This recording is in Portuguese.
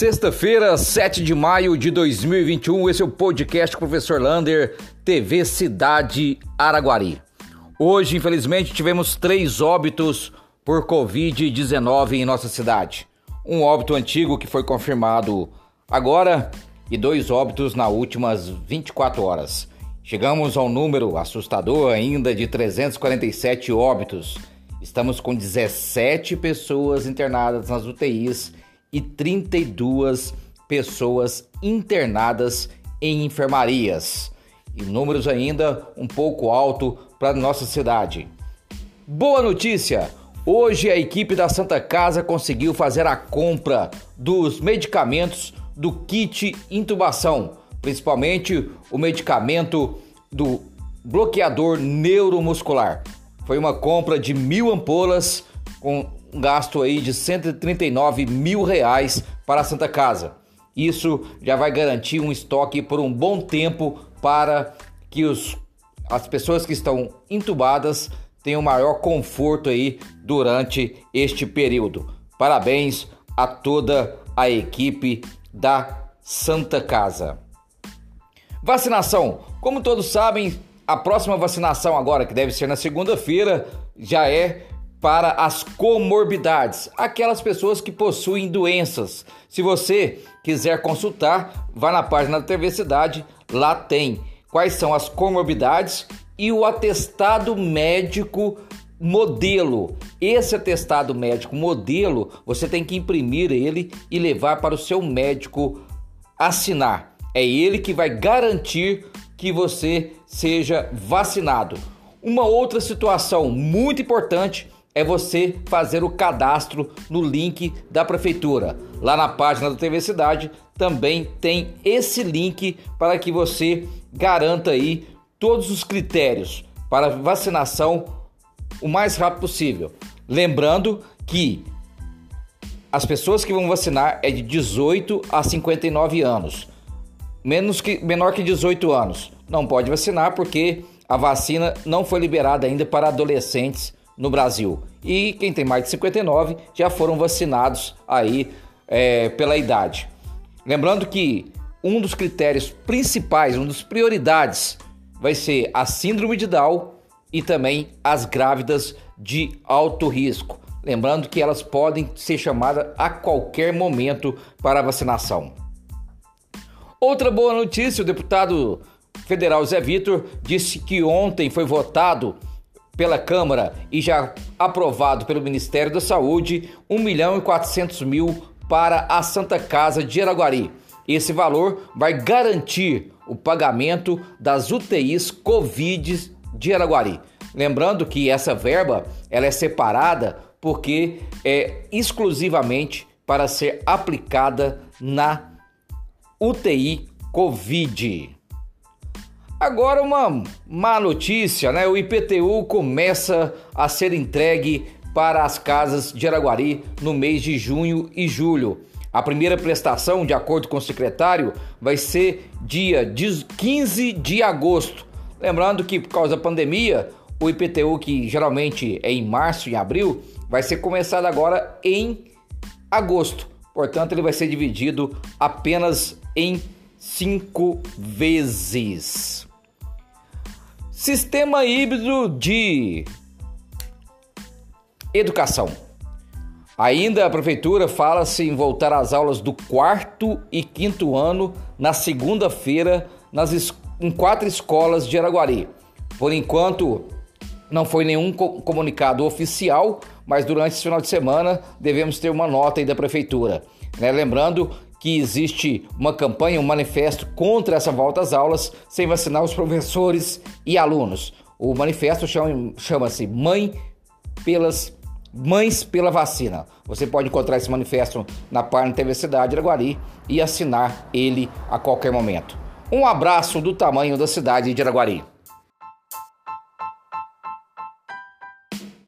Sexta-feira, 7 de maio de 2021, esse é o podcast Professor Lander, TV Cidade Araguari. Hoje, infelizmente, tivemos três óbitos por Covid-19 em nossa cidade. Um óbito antigo que foi confirmado agora e dois óbitos nas últimas 24 horas. Chegamos ao número assustador ainda de 347 óbitos. Estamos com 17 pessoas internadas nas UTIs e 32 pessoas internadas em enfermarias. E números ainda um pouco alto para nossa cidade. Boa notícia! Hoje a equipe da Santa Casa conseguiu fazer a compra dos medicamentos do kit intubação, principalmente o medicamento do bloqueador neuromuscular. Foi uma compra de mil ampolas com um gasto aí de 139 mil reais para a Santa Casa. Isso já vai garantir um estoque por um bom tempo para que os, as pessoas que estão entubadas tenham maior conforto aí durante este período. Parabéns a toda a equipe da Santa Casa. Vacinação. Como todos sabem, a próxima vacinação agora, que deve ser na segunda-feira, já é para as comorbidades, aquelas pessoas que possuem doenças. Se você quiser consultar, vá na página da TV Cidade, lá tem quais são as comorbidades e o atestado médico modelo. Esse atestado médico modelo, você tem que imprimir ele e levar para o seu médico assinar. É ele que vai garantir que você seja vacinado. Uma outra situação muito importante é você fazer o cadastro no link da prefeitura. Lá na página da TV Cidade também tem esse link para que você garanta aí todos os critérios para vacinação o mais rápido possível. Lembrando que as pessoas que vão vacinar é de 18 a 59 anos. Menos que menor que 18 anos não pode vacinar porque a vacina não foi liberada ainda para adolescentes no Brasil. E quem tem mais de 59 já foram vacinados aí é, pela idade. Lembrando que um dos critérios principais, uma das prioridades, vai ser a síndrome de Down e também as grávidas de alto risco. Lembrando que elas podem ser chamadas a qualquer momento para vacinação. Outra boa notícia: o deputado federal Zé Vitor disse que ontem foi votado pela Câmara e já aprovado pelo Ministério da Saúde 1 milhão e 400 mil para a Santa Casa de Araguari. Esse valor vai garantir o pagamento das UTIs Covid de Araguari. Lembrando que essa verba ela é separada porque é exclusivamente para ser aplicada na UTI Covid. Agora uma má notícia, né? O IPTU começa a ser entregue para as casas de Araguari no mês de junho e julho. A primeira prestação, de acordo com o secretário, vai ser dia 15 de agosto. Lembrando que por causa da pandemia, o IPTU, que geralmente é em março e abril, vai ser começado agora em agosto. Portanto, ele vai ser dividido apenas em cinco vezes. Sistema híbrido de educação. Ainda a prefeitura fala-se em voltar às aulas do quarto e quinto ano na segunda-feira nas em quatro escolas de Araguari. Por enquanto, não foi nenhum comunicado oficial, mas durante esse final de semana devemos ter uma nota aí da prefeitura. Né? Lembrando que existe uma campanha, um manifesto contra essa volta às aulas sem vacinar os professores e alunos. O manifesto chama-se Mãe pelas Mães pela Vacina. Você pode encontrar esse manifesto na página TV Cidade Araguari e assinar ele a qualquer momento. Um abraço do tamanho da cidade de Araguari.